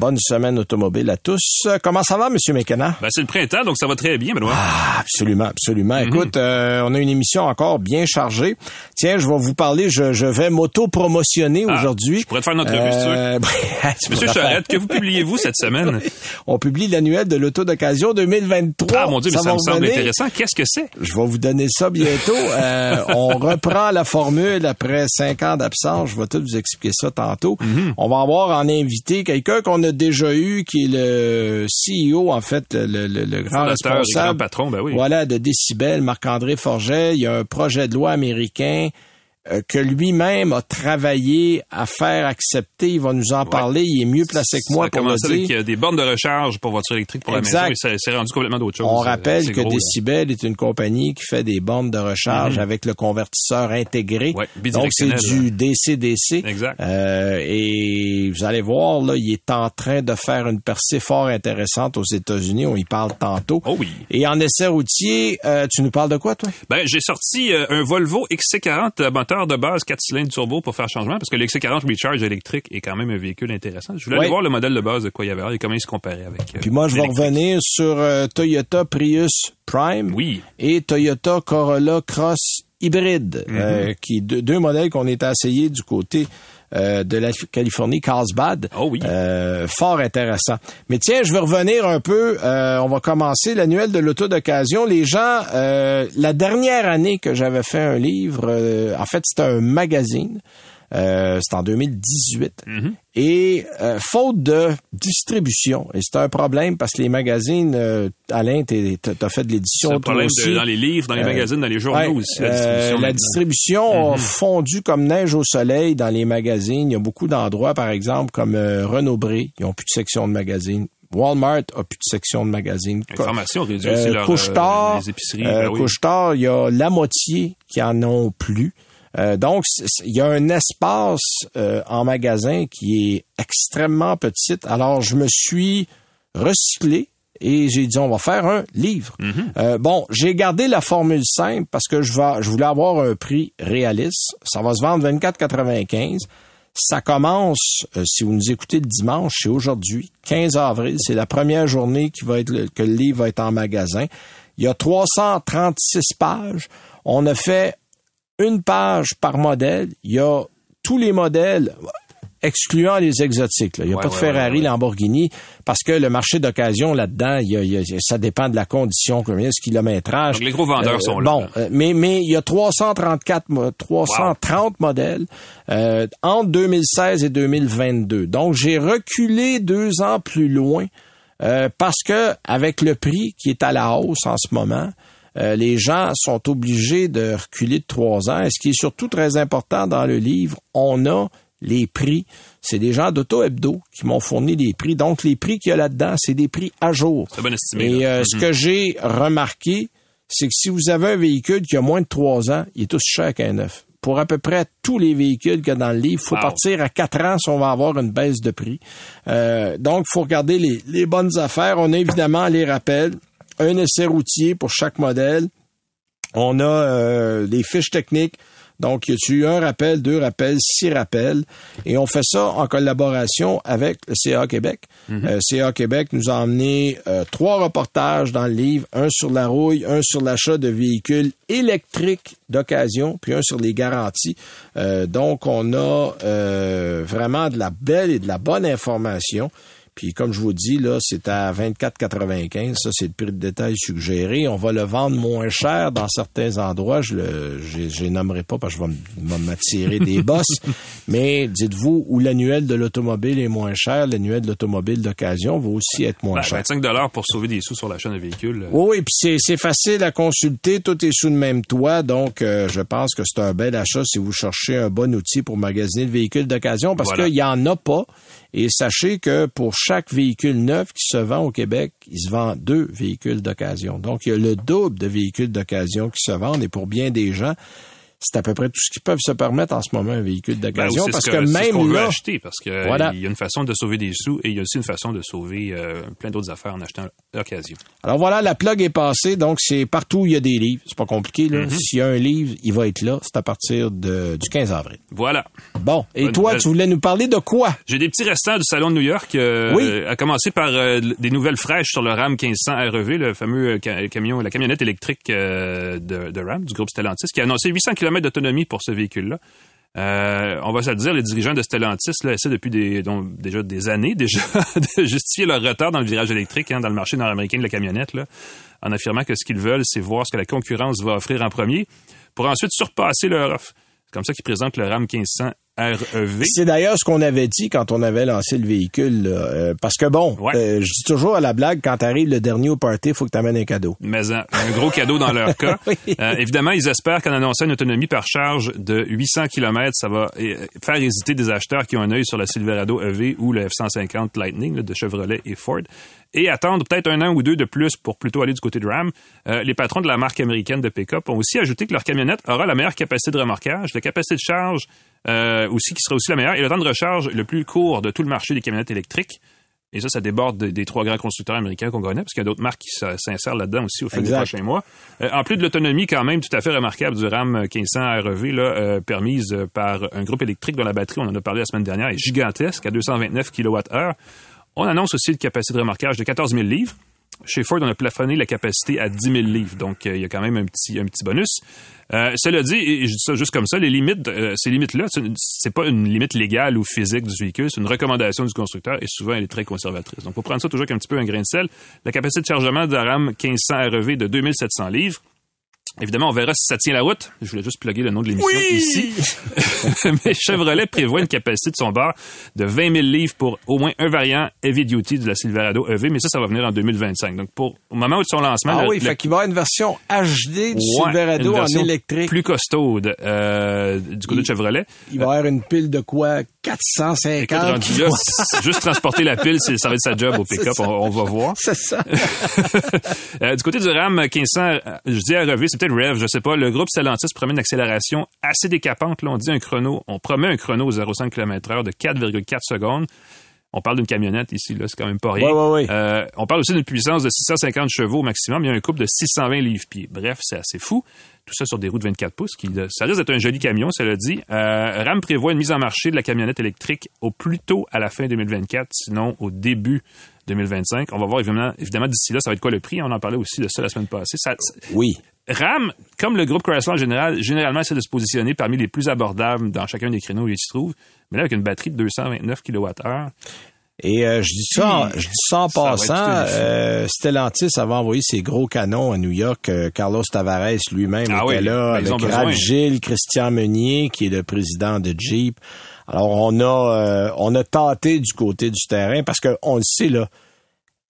Bonne semaine automobile à tous. Comment ça va, Monsieur McKenna? Ben, c'est le printemps, donc ça va très bien, Benoît. Ah, absolument, absolument. Écoute, euh, on a une émission encore bien chargée. Tiens, je vais vous parler, je, je vais m'auto-promotionner Ah, aujourd'hui. je pourrais te faire notre revue. Euh, tu Monsieur faire- que vous publiez-vous cette semaine? On publie l'annuel de l'auto d'occasion 2023. Ah, mon Dieu, mais ça, me semble intéressant. Qu'est-ce que c'est? Je vais vous donner ça bientôt. Euh, on reprend la formule après cinq ans d'absence. Je vais tout vous expliquer ça tantôt. Mhm. On va avoir en invité quelqu'un qu'on a déjà eu, qui est le CEO, en fait, le, le- le grand responsable. grand patron, ben oui. Voilà, de Décibel, Marc-André Forget. Il y a un projet de loi américain que lui-même a travaillé à faire accepter. Il va nous en parler. Il est mieux placé que moi ça a pour le commencé avec dire. euh, des bornes de recharge pour voitures électriques pour Exact. la maison et ça s'est rendu complètement d'autre chose. On Euh, rappelle c'est que gros, là. Est une compagnie qui fait des bornes de recharge avec le convertisseur intégré. Mhm. Ouais, Donc c'est du DC-DC. Exact. Euh, et vous allez voir, là, il est en train de faire une percée fort intéressante aux États-Unis. On y parle tantôt. Oh oui. Et en essai routier, euh, tu nous parles de quoi, toi? Ben, j'ai sorti euh, un Volvo XC40 euh, moteur de base 4 cylindres turbo pour faire changement parce que le XC40 Recharge électrique est quand même un véhicule intéressant. Je voulais aller voir le modèle de base de quoi il y avait et comment il se comparait avec. euh, Puis moi, je vais revenir sur euh, Toyota Prius Prime Oui. et Toyota Corolla Cross hybride, Mhm. euh, qui deux, deux modèles qu'on est essayés du côté euh, de la Californie, Carlsbad. Oh oui. Euh, fort intéressant. Mais tiens, je vais revenir un peu. euh, on va commencer l'annuel de l'auto d'occasion. Les gens, euh, la dernière année que j'avais fait un livre, euh, en fait, c'était un magazine. Euh, c'était en 2018. Mhm. Et euh, faute de distribution, et c'est un problème parce que les magazines, euh, Alain, t'as fait de C'est l'édition le toi problème de- aussi. dans les livres, dans les Euh, magazines, dans les journaux Ouais, aussi, la distribution. la a fondu comme neige au soleil dans les magazines. Il y a beaucoup d'endroits, par exemple, comme Renaud-Bré, ils ont plus de section de magazines. Walmart a plus de section de magazines. Information réduit Euh, aussi leur, les épiceries. ben oui. Couche-Tard, il y a la moitié qui en ont plus. Euh, donc, il y a un espace euh, en magasin qui est extrêmement petit. Alors, je me suis recyclé et j'ai dit, on va faire un livre. Euh, bon, j'ai gardé la formule simple parce que je, vais, je voulais avoir un prix réaliste. Ça va se vendre 24,95. Ça commence, euh, si vous nous écoutez le dimanche, c'est aujourd'hui, 15 avril. C'est la première journée qui va être le- que le livre va être en magasin. Il y a 336 pages. On a fait une page par modèle. Il y a tous les modèles, excluant les exotiques. là. Il n'y a Ouais, pas de ouais, Ferrari, ouais. Lamborghini, parce que le marché d'occasion là-dedans, il y a- il y a- ça dépend de la condition, combien ce kilométrage. Donc, les gros vendeurs Euh, sont là, Bon, euh, mais mais il y a 334 mo- 330 modèles euh, entre 2016 et 2022. Donc j'ai reculé deux ans plus loin euh, parce que avec le prix qui est à la hausse en ce moment, euh, les gens sont obligés de reculer de trois ans. Et ce qui est surtout très important dans le livre, on a les prix. C'est des gens d'Auto Hebdo qui m'ont fourni les prix. Donc, les prix qu'il y a là-dedans, c'est des prix à jour. C'est bien estimé. Et euh, ce que j'ai remarqué, c'est que si vous avez un véhicule qui a moins de trois ans, il est aussi cher qu'un neuf. Pour à peu près tous les véhicules qu'il y a dans le livre, il faut Wow. partir à quatre ans si on va avoir une baisse de prix. Euh, donc, il faut regarder les, les bonnes affaires. On a évidemment les rappels, un essai routier pour chaque modèle. On a euh, des fiches techniques. Donc, il y a eu un rappel, deux rappels, six rappels? Et on fait ça en collaboration avec le CA Québec. Euh, CA Québec nous a emmené euh, trois reportages dans le livre, un sur la rouille, un sur l'achat de véhicules électriques d'occasion, puis un sur les garanties. Euh, donc, on a euh, vraiment de la belle et de la bonne information. Puis comme je vous dis, là, c'est à 24,95. Ça, c'est le prix de détail suggéré. On va le vendre moins cher dans certains endroits. Je le, je, je les nommerai pas parce que je vais m'attirer des bosses. Mais dites-vous, où l'annuel de l'automobile est moins cher, l'annuel de l'automobile d'occasion va aussi être moins Ben, cher. 25 pour sauver des sous sur l'achat d'un véhicule. euh, Oui, oui, puis c'est, c'est facile à consulter, tout est sous le même toit, donc euh, je pense que c'est un bel achat si vous cherchez un bon outil pour magasiner le véhicule d'occasion, parce Voilà. qu'il y en a pas. Et sachez que pour chaque véhicule neuf qui se vend au Québec, il se vend deux véhicules d'occasion. Donc, il y a le double de véhicules d'occasion qui se vendent, et pour bien des gens, c'est à peu près tout ce qu'ils peuvent se permettre en ce moment, un véhicule Ben, d'occasion. c'est parce ce que, ce même qu'on veut là, acheter parce que Voilà. il y a une façon de sauver des sous et il y a aussi une façon de sauver euh, plein d'autres affaires en achetant l'occasion. alors voilà, la plug est passée, donc c'est partout où il y a des livres. C'est pas compliqué, là. Mm-hmm. S'il y a un livre, il va être là. C'est à partir de, du 15 avril. Voilà. Bon. Et Bonne toi, nouvelle. tu voulais nous parler de quoi? J'ai des petits restants du salon de New York. euh, Oui. À commencer par euh, des nouvelles fraîches sur le Ram 1500 REV, le fameux euh, ca- camion, la camionnette électrique euh, de, de Ram du groupe Stellantis, qui a annoncé 800 km d'autonomie pour ce véhicule-là. Euh, on va se le dire, les dirigeants de Stellantis là, essaient depuis déjà des années déjà de justifier leur retard dans le virage électrique, hein, dans le marché nord-américain de la camionnette, là, en affirmant que ce qu'ils veulent, c'est voir ce que la concurrence va offrir en premier, pour ensuite surpasser leur offre. C'est comme ça qu'ils présentent le Ram 1500 REV. C'est d'ailleurs ce qu'on avait dit quand on avait lancé le véhicule. là. Euh, parce que bon, Ouais. euh, je dis toujours à la blague, quand t'arrives le dernier au party, il faut que t'amènes un cadeau. mais un, un gros cadeau dans leur cas. Oui. Euh, évidemment, ils espèrent qu'en annonçant une autonomie par charge de 800 km, ça va faire hésiter des acheteurs qui ont un œil sur la Silverado EV ou le F-150 Lightning là, de Chevrolet et Ford et attendre peut-être un an ou deux de plus pour plutôt aller du côté de Ram. Euh, les patrons de la marque américaine de pick-up ont aussi ajouté que leur camionnette aura la meilleure capacité de remorquage, la capacité de charge euh, aussi qui sera aussi la meilleure et le temps de recharge le plus court de tout le marché des camionnettes électriques. Et ça, ça déborde des, des trois grands constructeurs américains qu'on connaît, parce qu'il y a d'autres marques qui s'insèrent là-dedans aussi au fil Exact. des prochains mois. Euh, en plus de l'autonomie quand même tout à fait remarquable du RAM 1500 REV, là, euh, permise par un groupe électrique dont la batterie, on en a parlé la semaine dernière, est gigantesque, à 229 kWh. On annonce aussi une capacité de remorquage de 14 000 livres. Chez Ford, on a plafonné la capacité à 10 000 livres, donc euh, il y a quand même un petit, un petit bonus. Euh, cela dit, et je dis ça juste comme ça, les limites, euh, ces limites-là, c'est pas une limite légale ou physique du véhicule, c'est une recommandation du constructeur et souvent elle est très conservatrice. Donc, faut prendre ça toujours avec un petit peu un grain de sel. La capacité de chargement de la RAM 1500 REV de 2700 livres. Évidemment, on verra si ça tient la route. Je voulais juste plugger le nom de l'émission ici. Mais Chevrolet prévoit une capacité de son bar de 20 000 livres pour au moins un variant heavy duty de la Silverado EV, mais ça, ça va venir en 2025. Donc, pour, au moment où de son lancement, Ah le- oui, le- fait qu'il va y avoir une version HD du Ouais, Silverado en électrique. Plus costaude euh, du côté de Chevrolet. Il va y avoir une pile de quoi? Écoute, 450 rendu là, c'est- juste transporter la pile, ça va être sa job au pick-up, on, on va voir. C'est ça. Euh, du côté du RAM 1500, euh, je dis à revue, c'est peut-être Rev, je sais pas. Le groupe Stellantis promet une accélération assez décapante. Là, on dit un chrono, on promet un chrono au 0,5 km/h de 4,4 secondes. On parle d'une camionnette ici, là, c'est quand même pas rien. Ouais, ouais, ouais. Euh, on parle aussi d'une puissance de 650 chevaux au maximum. Il y a un couple de 620 livres-pieds. Bref, c'est assez fou. Tout ça sur des roues de 24 pouces. Qui, euh, ça risque d'être un joli camion, cela dit. Euh, RAM prévoit une mise en marché de la camionnette électrique au plus tôt à la fin 2024, sinon au début 2025. On va voir évidemment, évidemment d'ici là, ça va être quoi le prix. On en parlait aussi de ça la semaine passée. Ça- Oui. RAM, comme le groupe Chrysler en général, généralement essaie de se positionner parmi les plus abordables dans chacun des créneaux où il se trouve. Mais là, avec une batterie de 229 kWh, Et euh, je dis ça, je dis ça en Ça passant. euh, Stellantis avait envoyé ses gros canons à New York. Euh, Carlos Tavares lui-même Ah était oui, là ben, avec besoin. Raph Gilles, Christian Meunier, qui est le président de Jeep. Alors on a euh, on a tâté du côté du terrain parce que on le sait là,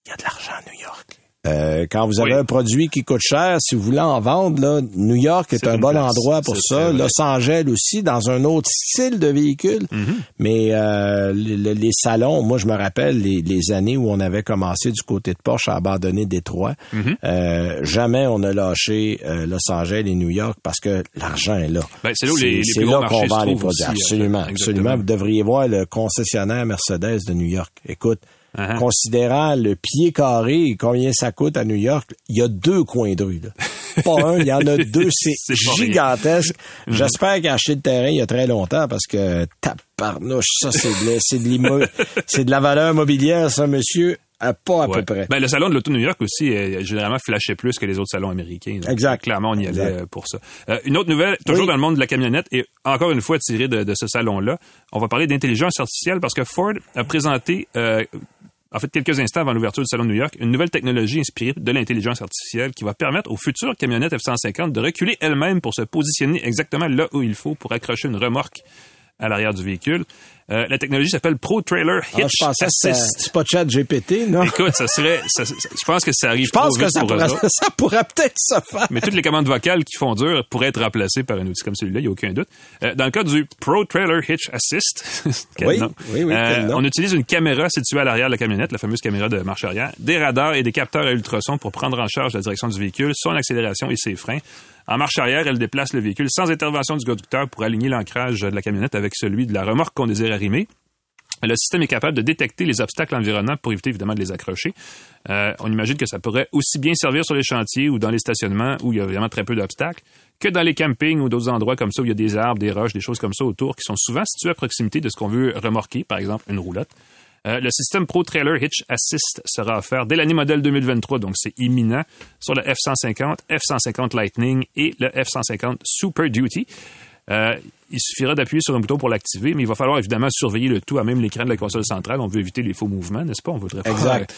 il y a de l'argent à New York. Euh, quand vous avez Oui. un produit qui coûte cher, si vous voulez en vendre, là, New York est, un bon place. endroit pour ça. vrai. Los Angeles aussi, dans un autre style de véhicule. Mm-hmm. Mais euh, les, salons, moi je me rappelle les, les années où on avait commencé du côté de Porsche à abandonner Détroit. Mm-hmm. Euh, jamais on a lâché Los Angeles et New York parce que l'argent est là. Ben, c'est là où les- là qu'on vend les produits. aussi, Absolument, absolument. Vous devriez voir le concessionnaire Mercedes de New York. Écoute, Uh-huh. considérant le pied carré et combien ça coûte à New York, il y a deux coins de rue. Là. Pas un, il y en a deux. C'est gigantesque. J'espère qu'il a acheté le terrain il y a très longtemps parce que taparnouche, ça c'est de, la- c'est de la valeur mobilière, ça, monsieur, à pas à Ouais. peu près. Ben, le salon de l'Auto New York aussi, est généralement, flashait plus que les autres salons américains. Donc, Exact. Clairement, on y allait Exact. euh, pour ça. Euh, une autre nouvelle, toujours Oui. dans le monde de la camionnette, et encore une fois tirée de, de ce salon-là, on va parler d'intelligence artificielle parce que Ford a présenté, euh, en fait, quelques instants avant l'ouverture du salon de New York, une nouvelle technologie inspirée de l'intelligence artificielle qui va permettre aux futures camionnettes F-150 de reculer elles-mêmes pour se positionner exactement là où il faut pour accrocher une remorque à l'arrière du véhicule. Euh, la technologie s'appelle Pro Trailer Ah, Hitch je Assist. c'est pas chat GPT, non? Écoute, ça serait, ça- je pense que ça arrive Je pense trop que vite ça pour eux pourrait, autres. ça pourrait peut-être se faire. Mais toutes les commandes vocales qui font dur pourraient être remplacées par un outil comme celui-là, il n'y a aucun doute. Euh, dans le cas du Pro Trailer Hitch Assist, quel Oui, nom? oui, oui, Euh, on utilise une caméra située à l'arrière de la camionnette, la fameuse caméra de marche arrière, des radars et des capteurs à ultrasons pour prendre en charge la direction du véhicule, son accélération et ses freins. En marche arrière, elle déplace le véhicule sans intervention du conducteur pour aligner l'ancrage de la camionnette avec celui de la remorque qu'on désire arrimer. Le système est capable de détecter les obstacles environnants pour éviter évidemment de les accrocher. Euh, on imagine que ça pourrait aussi bien servir sur les chantiers ou dans les stationnements où il y a vraiment très peu d'obstacles que dans les campings ou d'autres endroits comme ça où il y a des arbres, des roches, des choses comme ça autour qui sont souvent situés à proximité de ce qu'on veut remorquer, par exemple une roulotte. Euh, le système Pro Trailer Hitch Assist sera offert dès l'année modèle 2023, donc c'est imminent, sur le F-150, F-150 Lightning et le F-150 Super Duty. Euh, il suffira d'appuyer sur un bouton pour l'activer, mais il va falloir évidemment surveiller le tout à même l'écran de la console centrale. On veut éviter les faux mouvements, n'est-ce pas? On voudrait exact.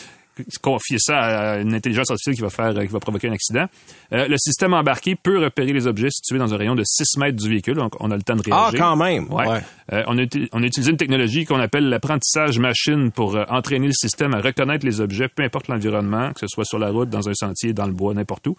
Confier ça à une intelligence artificielle qui va faire, qui va provoquer un accident. Euh, le système embarqué peut repérer les objets situés dans un rayon de 6 mètres du véhicule, donc on a le temps de Ah, réagir. quand même. Ouais. Ouais. Euh, on, a, uti- on a utilisé une technologie qu'on appelle l'apprentissage machine pour euh, entraîner le système à reconnaître les objets, peu importe l'environnement, que ce soit sur la route, dans un sentier, dans le bois, n'importe où.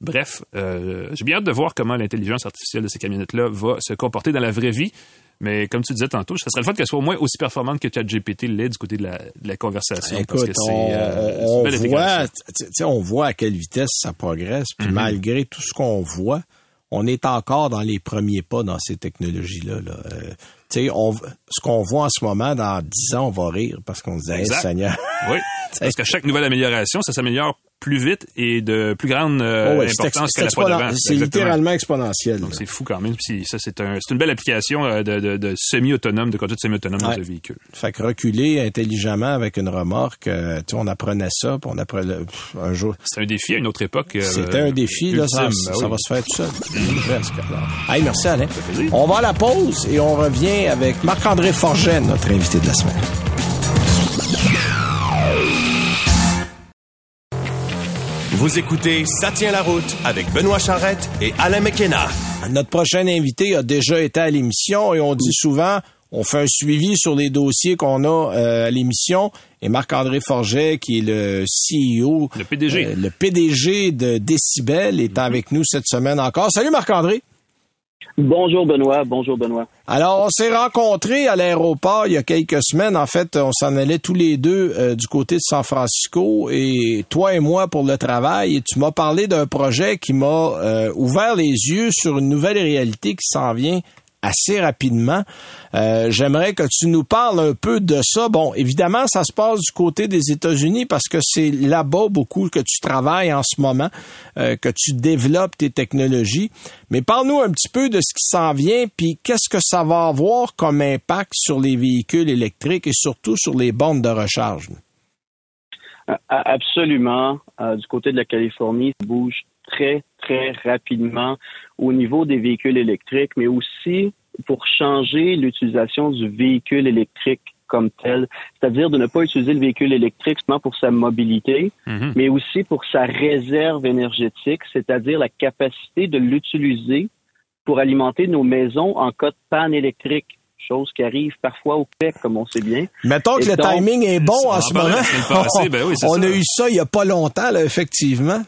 Bref, j'ai bien hâte de voir comment l'intelligence artificielle de ces camionnettes-là va se comporter dans la vraie vie. Mais comme tu disais tantôt, ça serait le fun qu'elle soit au moins aussi performante que ChatGPT l'est du côté de la, de la conversation. parce Écoute, que c'est on, euh, on voit, intégration. tu sais, on voit à quelle vitesse ça progresse, puis Mhm. malgré tout ce qu'on voit, on est encore dans les premiers pas dans ces technologies-là. Là. Euh, tu sais, on, ce qu'on voit en ce moment, dans 10 ans, on va rire parce qu'on se dit, Hey. Seigneur. Oui, parce que chaque nouvelle amélioration, ça s'améliore plus vite et de plus grande euh, Oh ouais, importance ex- que la c'est fois exponen- d'avant. c'est Exactement. littéralement exponentiel. Donc c'est fou quand même. Puis ça, c'est un, c'est une belle application euh, de, de, de semi-autonome, de conduite semi-autonome Ouais. dans un véhicule. Fait que reculer intelligemment avec une remorque, euh, tu on apprenait ça, puis on apprenait pff, un jour. C'était un défi à une autre époque. euh, C'était un défi, là, ça. Ben oui. va se faire tout seul. Presque. alors. Hey, merci Alain. On va à la pause et on revient avec Marc-André Forget, notre invité de la semaine. Vous écoutez Ça tient la route avec Benoît Charrette et Alain McKenna. Notre prochain invité a déjà été à l'émission et on dit souvent, on fait un suivi sur les dossiers qu'on a euh, à l'émission. Et Marc-André Forget, qui est le CEO, Le PDG. euh, le PDG de Décibel, est avec nous cette semaine encore. Salut Marc-André. Bonjour Benoît, bonjour Benoît. Alors, on s'est rencontrés à l'aéroport il y a quelques semaines. En fait, on s'en allait tous les deux euh, du côté de San Francisco et toi et moi pour le travail. Tu m'as parlé d'un projet qui m'a euh, ouvert les yeux sur une nouvelle réalité qui s'en vient assez rapidement. Euh, J'aimerais que tu nous parles un peu de ça. Bon, évidemment, ça se passe du côté des États-Unis parce que c'est là-bas beaucoup que tu travailles en ce moment, euh, que tu développes tes technologies. Mais parle-nous un petit peu de ce qui s'en vient, puis qu'est-ce que ça va avoir comme impact sur les véhicules électriques et surtout sur les bornes de recharge? Absolument. Euh, du côté de la Californie, ça bouge très, très rapidement au niveau des véhicules électriques, mais aussi pour changer l'utilisation du véhicule électrique comme tel, c'est-à-dire de ne pas utiliser le véhicule électrique seulement pour sa mobilité, Mhm. mais aussi pour sa réserve énergétique, c'est-à-dire la capacité de l'utiliser pour alimenter nos maisons en cas de panne électrique, chose qui arrive parfois au Québec, comme on sait bien. Mettons que le timing est bon on en ce moment. ben oui, on ça. a eu ça il y a pas longtemps, là, effectivement.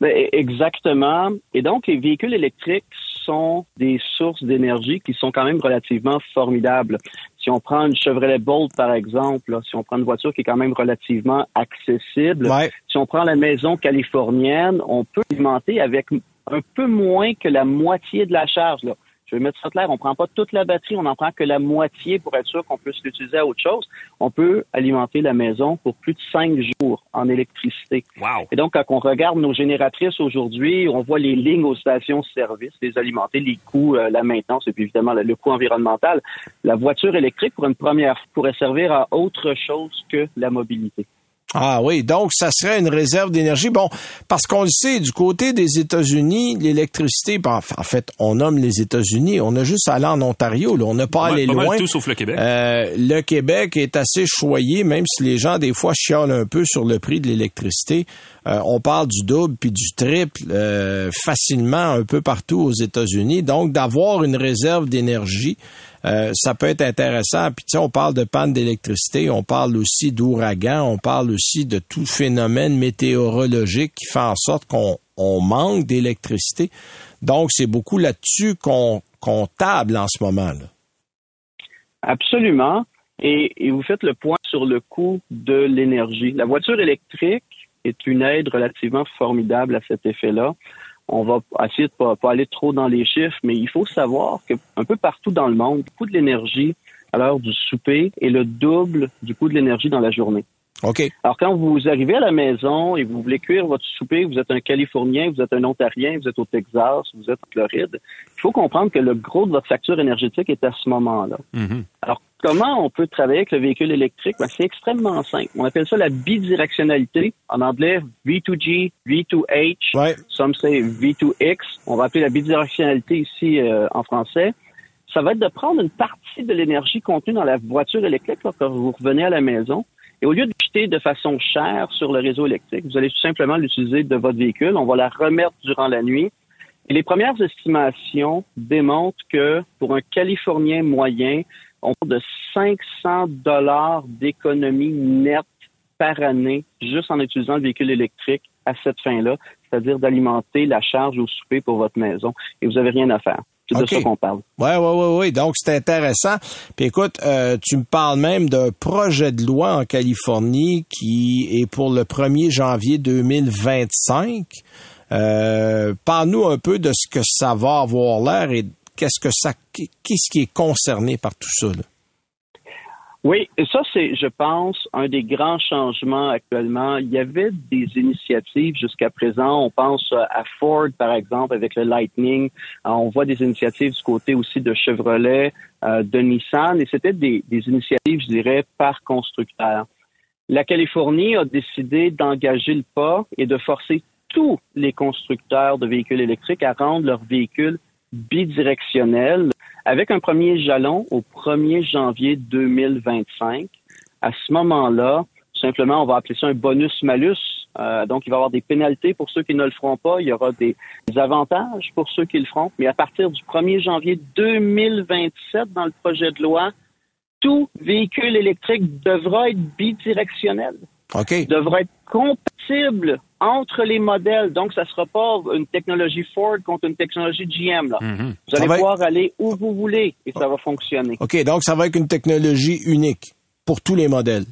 Ben, e- exactement. Et donc, les véhicules électriques sont des sources d'énergie qui sont quand même relativement formidables. Si on prend une Chevrolet Bolt, par exemple, là, si on prend une voiture qui est quand même relativement accessible, Ouais. si on prend la maison californienne, on peut alimenter avec un peu moins que la moitié de la charge. Là. Je vais mettre ça clair, on prend pas toute la batterie, on n'en prend que la moitié pour être sûr qu'on puisse l'utiliser à autre chose. On peut alimenter la maison pour plus de cinq jours en électricité. Wow. Et donc, quand on regarde nos génératrices aujourd'hui, on voit les lignes aux stations-service, les alimenter, les coûts, euh, la maintenance et puis évidemment le, le coût environnemental. La voiture électrique, pour une première, pourrait servir à autre chose que la mobilité. Ah oui, donc ça serait une réserve d'énergie. Bon, parce qu'on le sait, du côté des États-Unis, l'électricité, ben, en fait, on nomme les États-Unis, on a juste à aller en Ontario, là, on n'a pas allé mal loin. tout sauf le Québec. Euh, le Québec est assez choyé, même si les gens, des fois, chialent un peu sur le prix de l'électricité. Euh, on parle du double puis du triple euh, facilement un peu partout aux États-Unis. Donc, d'avoir une réserve d'énergie, euh, ça peut être intéressant. Puis, tu sais, on parle de panne d'électricité, on parle aussi d'ouragan, on parle aussi de tout phénomène météorologique qui fait en sorte qu'on on manque d'électricité. Donc, c'est beaucoup là-dessus qu'on qu'on table en ce moment. Là. Absolument. Et, et vous faites le point sur le coût de l'énergie. La voiture électrique est une aide relativement formidable à cet effet-là. On va essayer de pas, pas aller trop dans les chiffres, mais il faut savoir que un peu partout dans le monde, le coût de l'énergie à l'heure du souper est le double du coût de l'énergie dans la journée. OK. Alors, quand vous arrivez à la maison et vous voulez cuire votre souper, vous êtes un Californien, vous êtes un Ontarien, vous êtes au Texas, vous êtes en Floride, il faut comprendre que le gros de votre facture énergétique est à ce moment-là. Alors, comment on peut travailler avec le véhicule électrique? Ben, c'est extrêmement simple. On appelle ça la bidirectionnalité. En anglais, V2G, V2H, Ouais. some say V2X. On va appeler la bidirectionnalité ici euh, en français. Ça va être de prendre une partie de l'énergie contenue dans la voiture électrique là, quand vous revenez à la maison. Et au lieu de l'acheter de façon chère sur le réseau électrique, vous allez tout simplement l'utiliser de votre véhicule. On va la remettre durant la nuit. Et les premières estimations démontrent que pour un Californien moyen, on parle de 500 dollars d'économie nette par année juste en utilisant le véhicule électrique à cette fin-là, c'est-à-dire d'alimenter la charge au souper pour votre maison. Et vous n'avez rien à faire. C'est de ça qu'on parle. Ouais, ouais, ouais, ouais. Donc, c'est intéressant. Puis écoute, euh, tu me parles même d'un projet de loi en Californie qui est pour le 1er janvier 2025. Euh, Parle-nous un peu de ce que ça va avoir l'air et qu'est-ce que ça, qu'est-ce qui est concerné par tout ça. là? Oui, et ça, c'est, je pense, un des grands changements actuellement. Il y avait des initiatives jusqu'à présent. On pense à Ford, par exemple, avec le Lightning. On voit des initiatives du côté aussi de Chevrolet, euh, de Nissan, et c'était des, des initiatives, je dirais, par constructeur. La Californie a décidé d'engager le pas et de forcer tous les constructeurs de véhicules électriques à rendre leurs véhicules bidirectionnels avec un premier jalon au 1er janvier 2025. À ce moment-là, simplement, on va appeler ça un bonus-malus. Euh, donc, il va y avoir des pénalités pour ceux qui ne le feront pas. Il y aura des, des avantages pour ceux qui le feront. Mais à partir du 1er janvier 2027, dans le projet de loi, tout véhicule électrique devra être bidirectionnel OK. devra être compatible entre les modèles. Donc, ça ne sera pas une technologie Ford contre une technologie GM. Là. Vous Ça allez être- pouvoir aller où vous voulez et ça va fonctionner. OK. Donc, ça va être une technologie unique pour tous les modèles.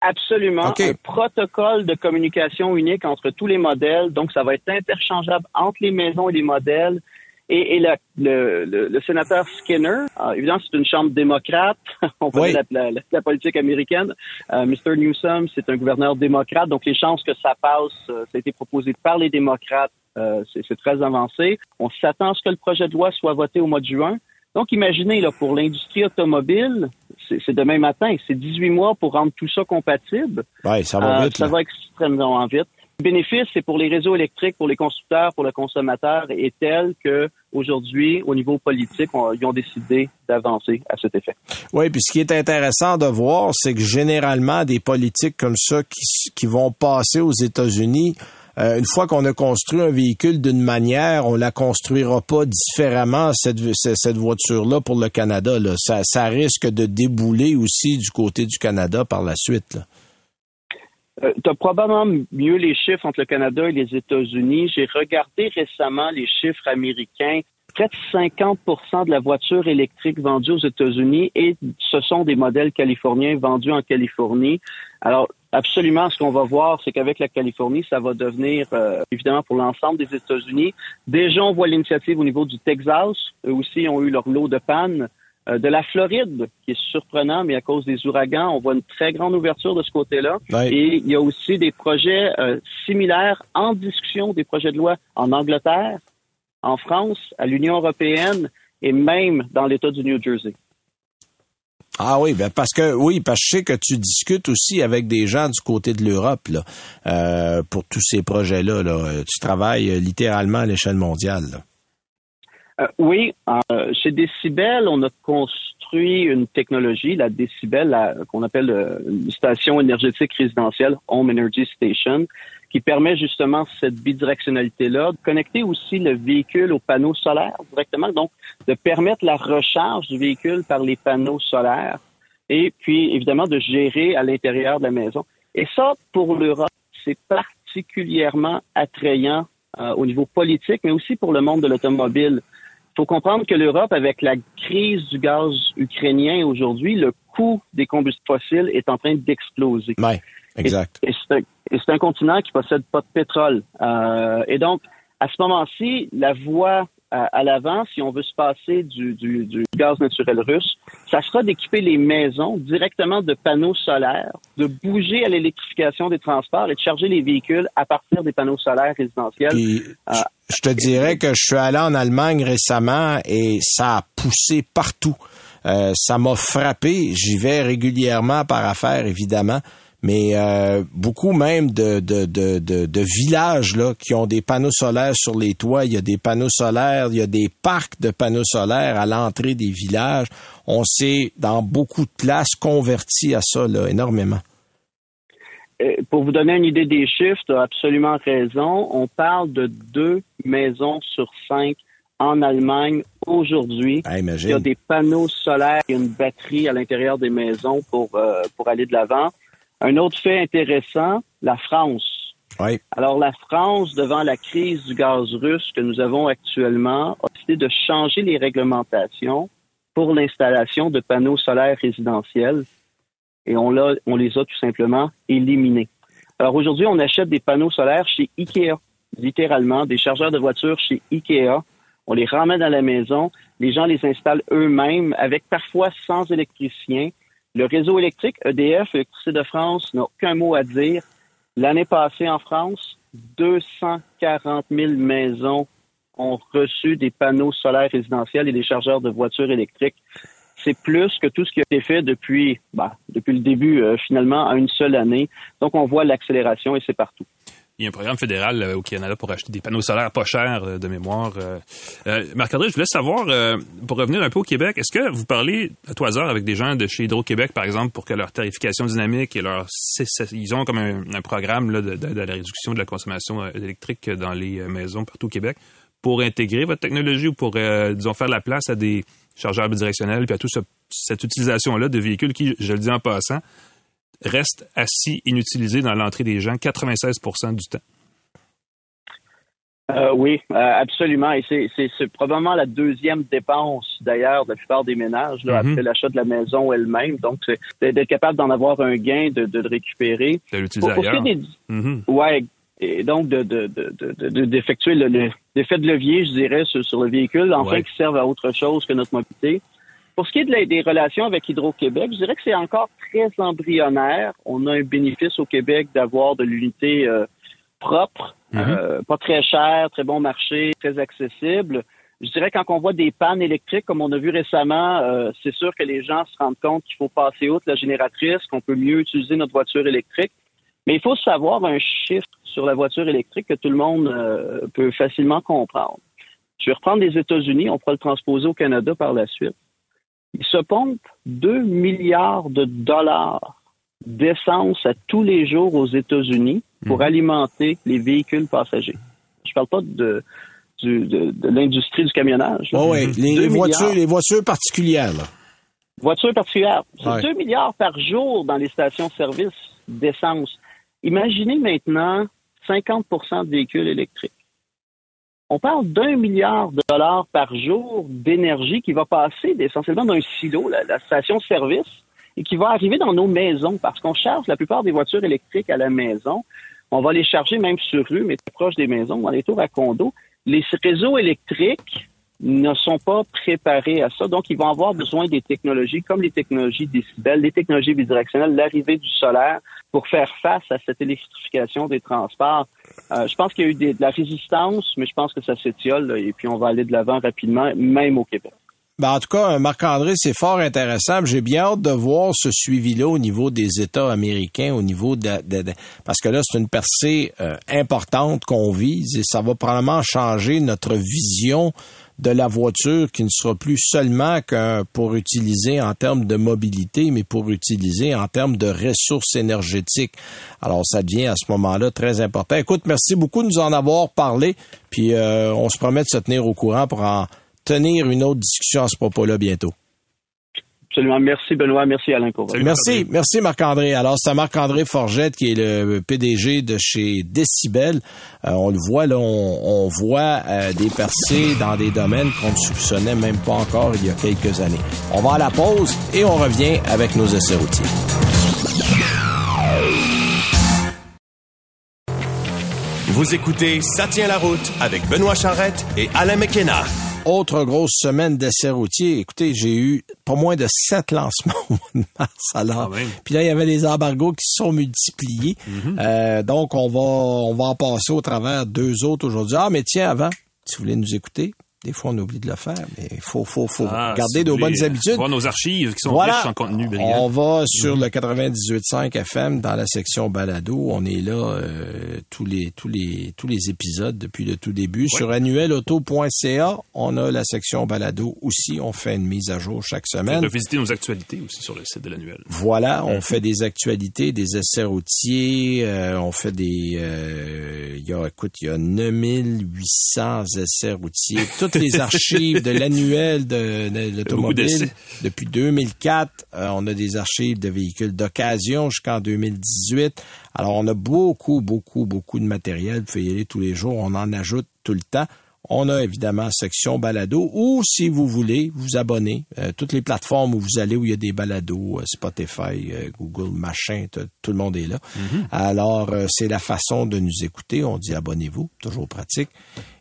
Absolument. OK. Un protocole de communication unique entre tous les modèles. Donc, ça va être interchangeable entre les maisons et les modèles. Et, et la- le, le- le sénateur Skinner, euh, évidemment, c'est une chambre démocrate. On connaît Oui. la, la- la politique américaine. Euh, Mr. Newsom, c'est un gouverneur démocrate. Donc, les chances que ça passe, euh, ça a été proposé par les démocrates. euh, c'est très avancé. On s'attend à ce que le projet de loi soit voté au mois de juin. Donc, imaginez, là, pour l'industrie automobile, c'est demain matin. C'est 18 mois pour rendre tout ça compatible. Ouais, ça va Euh, vite. ça là. va extrêmement vite. Bénéfice, c'est pour les réseaux électriques, pour les constructeurs, pour le consommateur, est tel que aujourd'hui, au niveau politique, ils ont décidé d'avancer à cet effet. Oui, puis ce qui est intéressant de voir, c'est que généralement, des politiques comme ça qui, vont passer aux États-Unis, euh, une fois qu'on a construit un véhicule d'une manière, on la construira pas différemment, cette, cette voiture-là, pour le Canada. Ça, risque de débouler aussi du côté du Canada par la suite. Tu as probablement mieux les chiffres entre le Canada et les États-Unis. J'ai regardé récemment les chiffres américains. Près de 50% de la voiture électrique vendue aux États-Unis et ce sont des modèles californiens vendus en Californie. Alors, absolument, ce qu'on va voir, c'est qu'avec la Californie, ça va devenir, euh, évidemment, pour l'ensemble des États-Unis. Déjà, on voit l'initiative au niveau du Texas. Eux aussi ont eu leur lot de panne. Euh, de la Floride, qui est surprenant, mais à cause des ouragans, on voit une très grande ouverture de ce côté-là. Et il y a aussi des projets euh, similaires en discussion, des projets de loi en Angleterre, en France, à l'Union européenne et même dans l'État du New Jersey. Ah oui, ben parce que oui, parce que je sais que tu discutes aussi avec des gens du côté de l'Europe là, euh, pour tous ces projets-là. Là. Tu travailles littéralement à l'échelle mondiale. là. Euh, oui, euh, chez Decibel, on a construit une technologie, la Decibel, qu'on appelle euh, une station énergétique résidentielle, Home Energy Station, qui permet justement cette bidirectionnalité-là, de connecter aussi le véhicule aux panneaux solaires directement, donc de permettre la recharge du véhicule par les panneaux solaires et puis évidemment de gérer à l'intérieur de la maison. Et ça, pour l'Europe, c'est particulièrement attrayant au niveau politique, mais aussi pour le monde de l'automobile. Faut comprendre que l'Europe, avec la crise du gaz ukrainien aujourd'hui, le coût des combustibles fossiles est en train d'exploser. Ouais, exact. Et, et c'est un, un continent qui possède pas de pétrole. Euh, et donc, à ce moment-ci, la voie à, l'avant, si on veut se passer du, du, gaz naturel russe, ça sera d'équiper les maisons directement de panneaux solaires, de bouger à l'électrification des transports et de charger les véhicules à partir des panneaux solaires résidentiels. Euh, je te dirais que je suis allé en Allemagne récemment et ça a poussé partout. Euh, ça m'a frappé. J'y vais régulièrement par affaire, évidemment mais euh, beaucoup même de, de, de, de, villages là, qui ont des panneaux solaires sur les toits. Il y a des panneaux solaires, il y a des parcs de panneaux solaires à l'entrée des villages. On s'est, dans beaucoup de places, converti à ça là, énormément. Euh, pour vous donner une idée des chiffres, tu as absolument raison. On parle de deux maisons sur cinq en Allemagne aujourd'hui. Ah, il y a des panneaux solaires, il y a une batterie à l'intérieur des maisons pour, euh, pour aller de l'avant. Un autre fait intéressant, la France. Oui. Alors, la France, devant la crise du gaz russe que nous avons actuellement, a décidé de changer les réglementations pour l'installation de panneaux solaires résidentiels et on, on les a tout simplement éliminés. Alors aujourd'hui, on achète des panneaux solaires chez IKEA, littéralement, des chargeurs de voitures chez IKEA. On les ramène à la maison, les gens les installent eux-mêmes avec parfois sans électricien le réseau électrique, EDF, Électricité de France, n'a aucun mot à dire. L'année passée en France, 240 000 maisons ont reçu des panneaux solaires résidentiels et des chargeurs de voitures électriques. C'est plus que tout ce qui a été fait depuis, bah, depuis le début, euh, finalement, à une seule année. Donc, on voit l'accélération et c'est partout il y a un programme fédéral euh, au Canada pour acheter des panneaux solaires pas chers euh, de mémoire. Euh, Marc-André, je voulais savoir, pour revenir un peu au Québec, est-ce que vous parlez à tout hasard avec des gens de chez Hydro-Québec, par exemple, pour que leur tarification dynamique et leur... Ils ont comme un, programme là, de, de, la réduction de la consommation électrique dans les maisons partout au Québec pour intégrer votre technologie ou pour, disons, faire la place à des chargeurs bidirectionnels puis à toute cette utilisation-là de véhicules qui, je le dis en passant, reste assis inutilisé dans l'entrée des gens 96% du temps. Euh, oui, euh, absolument. Et c'est probablement la deuxième dépense, d'ailleurs, de la plupart des ménages, là, mm-hmm. après l'achat de la maison elle-même. Donc, c'est d'être capable d'en avoir un gain, de, de le récupérer. De l'utiliser ailleurs. Des... Mm-hmm. Ouais, et donc d'effectuer de, de, l'effet de levier, je dirais, sur, le véhicule, enfin qui servent à autre chose que notre mobilité. Pour ce qui est des relations avec Hydro-Québec, je dirais que c'est encore très embryonnaire. On a un bénéfice au Québec d'avoir de l'unité euh, propre, mhm. euh, pas très cher, très bon marché, très accessible. Je dirais quand on voit des pannes électriques, comme on a vu récemment, euh, c'est sûr que les gens se rendent compte qu'il faut passer outre la génératrice, qu'on peut mieux utiliser notre voiture électrique. Mais il faut savoir un chiffre sur la voiture électrique que tout le monde peut facilement comprendre. Je vais reprendre les États-Unis, on pourra le transposer au Canada par la suite il se pompe 2 milliards de dollars d'essence à tous les jours aux États-Unis pour mhm. alimenter les véhicules passagers. Je parle pas de, de, l'industrie du camionnage. oui, les, voitures, les voitures particulières. Voitures particulières. C'est 2 milliards par jour dans les stations-service d'essence. Imaginez maintenant 50% de véhicules électriques on parle d'un milliard de dollars par jour d'énergie qui va passer essentiellement d'un silo, la, station-service, et qui va arriver dans nos maisons parce qu'on charge la plupart des voitures électriques à la maison. On va les charger même sur rue, mais proche des maisons, dans les tours à condos. Les réseaux électriques ne sont pas préparés à ça. Donc, ils vont avoir besoin des technologies comme les technologies décibels, les technologies bidirectionnelles, l'arrivée du solaire pour faire face à cette électrification des transports. Euh, je pense qu'il y a eu de la résistance, mais je pense que ça s'étiole et puis on va aller de l'avant rapidement, même au Québec. Ben, en tout cas, Marc-André, c'est fort intéressant. J'ai bien hâte de voir ce suivi-là au niveau des États américains, au niveau de, parce que là, c'est une percée euh, importante qu'on vise et ça va probablement changer notre vision de la voiture qui ne sera plus seulement qu'un pour utiliser en termes de mobilité, mais pour utiliser en termes de ressources énergétiques. Alors, ça devient à ce moment-là très important. Écoute, merci beaucoup de nous en avoir parlé, puis euh, on se promet de se tenir au courant pour en tenir une autre discussion à ce propos-là bientôt. Absolument. Merci, Benoît. Merci, Alain Merci. Merci, Marc-André. Alors, c'est Marc-André Forgette qui est le PDG de chez Decibel. Euh, on le voit, là, on, voit euh, des percées dans des domaines qu'on ne soupçonnait même pas encore il y a quelques années. On va à la pause et on revient avec nos essais routiers. Vous écoutez Ça tient la route avec Benoît Charrette et Alain McKenna. Autre grosse semaine d'essais routiers. Écoutez, j'ai eu pas moins de sept lancements au mois de mars. Alors, Ah oui. puis là, il y avait des embargos qui se sont multipliés. Euh, donc, on va, on va en passer au travers deux autres aujourd'hui. Ah, mais tiens, avant, si vous voulez nous écouter, des fois, on oublie de le faire, mais il faut, faut, faut Ah, garder si nos bonnes habitudes. Voir nos archives qui sont Voilà. riches en contenu On brillant. va sur le 98.5 FM dans la section balado. On est là euh, tous les tous les tous les épisodes depuis le tout début. Sur annuelauto.ca, on a la section balado aussi. On fait une mise à jour chaque On semaine. peut visiter nos actualités aussi sur le site de l'annuel. Voilà, on fait des actualités, des essais routiers, euh, on fait des... euh, il y a, écoute, il y a 9800 essais routiers, toutes les archives de l'annuel de, l'automobile depuis 2004. euh, on a des archives de véhicules d'occasion jusqu'en 2018. Alors, on a beaucoup, beaucoup, beaucoup de matériel. Vous pouvez y aller tous les jours. On en ajoute tout le temps. On a évidemment section balado ou si vous voulez vous abonner, euh, toutes les plateformes où vous allez où il y a des balados, euh, Spotify, euh, Google, machin, tout le monde est là. Alors euh, c'est la façon de nous écouter. On dit abonnez-vous, toujours pratique.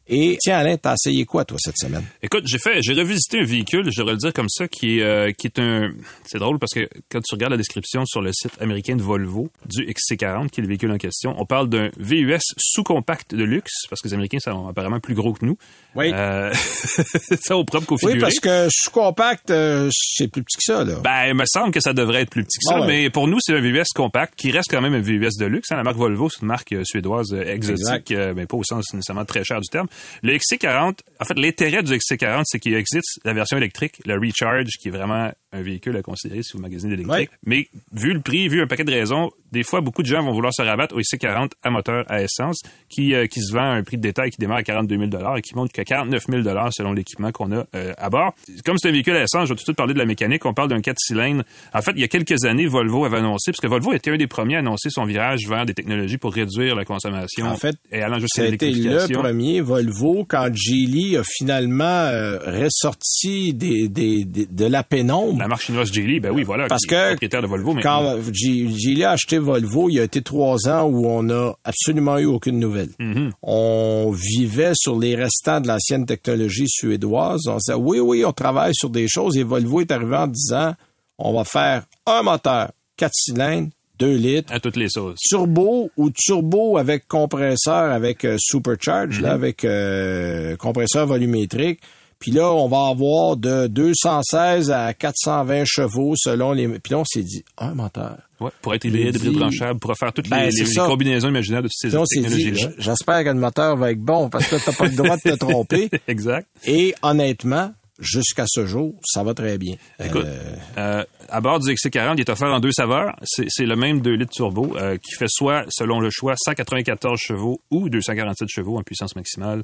Et tiens Alain, t'as essayé quoi toi cette semaine? Écoute, j'ai fait, j'ai revisité un véhicule, je devrais le dire comme ça, qui est, euh, qui est un. C'est drôle parce que quand tu regardes la description sur le site américain de Volvo du XC40, qui est le véhicule en question, on parle d'un VUS sous-compact de luxe parce que les Américains sont apparemment plus gros que nous. Oui. Euh, ça au propre Oui, configuré. parce que sous-compact, euh, c'est plus petit que ça là. Ben, il me semble que ça devrait être plus petit que ça, Ah ouais. mais pour nous, c'est un VUS compact qui reste quand même un VUS de luxe. hein. La marque Volvo, c'est une marque euh, suédoise euh, exotique, mais pas au sens nécessairement très cher du terme. Le XC40, en fait, l'intérêt du XC40, c'est qu'il existe la version électrique, le Recharge, qui est vraiment un véhicule à considérer si vous magasinez d'électrique. Ouais. Mais vu le prix, vu un paquet de raisons, des fois, beaucoup de gens vont vouloir se rabattre au XC40 à moteur à essence, qui, euh, qui se vend à un prix de détail qui démarre à 42 000 et qui monte jusqu'à 49 000 selon l'équipement qu'on a euh, à bord. Comme c'est un véhicule à essence, je vais tout de suite parler de la mécanique. On parle d'un 4 cylindres. En fait, il y a quelques années, Volvo avait annoncé, parce que Volvo était un des premiers à annoncer son virage vers des technologies pour réduire la consommation En fait, et allant jusqu'à été le premier Volvo quand Geely a finalement euh, ressorti des, des, des- de la pénombre. La marque chinoise Geely, ben oui, voilà, Parce que propriétaire de Volvo maintenant. Quand Geely a acheté Volvo, il y a été trois ans où on n'a absolument eu aucune nouvelle. Mm-hmm. On vivait sur les restants de l'ancienne technologie suédoise. On disait oui, oui, on travaille sur des choses et Volvo est arrivé en disant on va faire un moteur, quatre cylindres, deux litres, À toutes les sauces. turbo ou turbo avec compresseur, avec euh, supercharge, là, avec euh, compresseur volumétrique. Puis là, on va avoir de 216 à 420 chevaux selon les... Puis là, on s'est dit, un moteur. Ouais, pour être hybride, hybride branchable, pour faire toutes Ben, les, les- les ça. combinaisons imaginaires de toutes ces technologies-là. j'espère que le moteur va être bon parce que t'as pas le droit de te tromper. exact. Et honnêtement, jusqu'à ce jour, ça va très bien. Écoute, Euh, euh, à bord du XC40, il est offert en deux saveurs. C'est c'est le même 2 litres turbo euh, qui fait soit, selon le choix, 194 chevaux ou 247 chevaux en puissance maximale.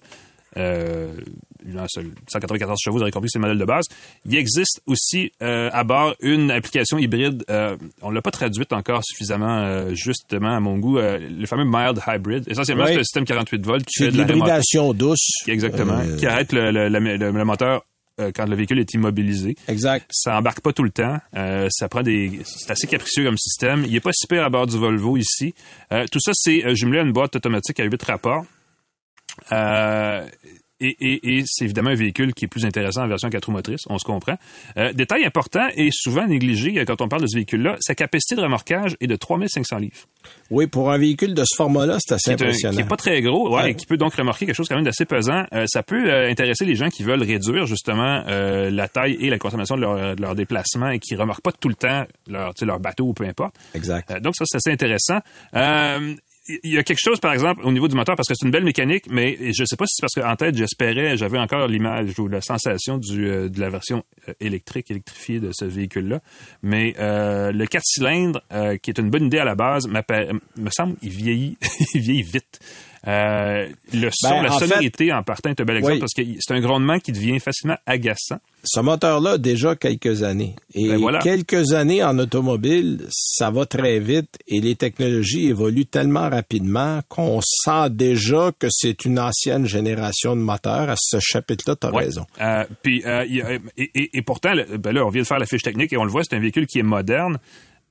Euh, non, seul- 194 chevaux, vous avez compris, c'est le modèle de base. Il existe aussi euh, à bord une application hybride. Euh, on l'a pas traduite encore suffisamment, euh, justement, à mon goût. euh, le fameux mild hybrid. Essentiellement, Oui. c'est un système 48 volts qui c'est fait de l'hybridation douce. Exactement. Euh, Qui arrête le, le- le- le- le moteur euh, quand le véhicule est immobilisé. Exact. Ça embarque pas tout le temps. Euh, ça prend des. C'est assez capricieux comme système. Il est pas si pire à bord du Volvo ici. Euh, tout ça, c'est euh, jumelé à une boîte automatique à 8 rapports. Euh, et, et- et c'est évidemment un véhicule qui est plus intéressant en version 4 roues motrices, on se comprend. Euh, détail important et souvent négligé euh, quand on parle de ce véhicule-là, sa capacité de remorquage est de 3500 livres. Oui, pour un véhicule de ce format-là, c'est assez Qui est, un- impressionnant. qui est pas très gros, ouais, Ouais. et qui peut donc remorquer quelque chose quand même d'assez pesant. Euh, ça peut euh, intéresser les gens qui veulent réduire justement la taille et la consommation de leur, de leur déplacement et qui remorquent pas tout le temps leur, bateau ou peu importe. Exact. Donc ça, c'est assez intéressant. Il y a quelque chose, par exemple, au niveau du moteur, parce que c'est une belle mécanique, mais je sais pas si c'est parce qu'en tête, j'espérais, j'avais encore l'image ou la sensation du, euh, de la version euh, électrique, électrifiée de ce véhicule-là. Mais euh, le 4 cylindres, qui est une bonne idée à la base, me semble il vieillit, il vieillit vite. Euh, le son, Ben, la en fait- sonorité en partant est un bel exemple Oui. parce que c'est un grondement qui devient facilement agaçant. Ce moteur-là a déjà quelques années. Et Ben voilà. quelques années en automobile, ça va très vite et les technologies évoluent tellement rapidement qu'on sent déjà que c'est une ancienne génération de moteurs. À ce chapitre-là, tu as Ouais. raison. Euh, puis, euh, et, et- et pourtant, ben là, on vient de faire la fiche technique et on le voit, c'est un véhicule qui est moderne.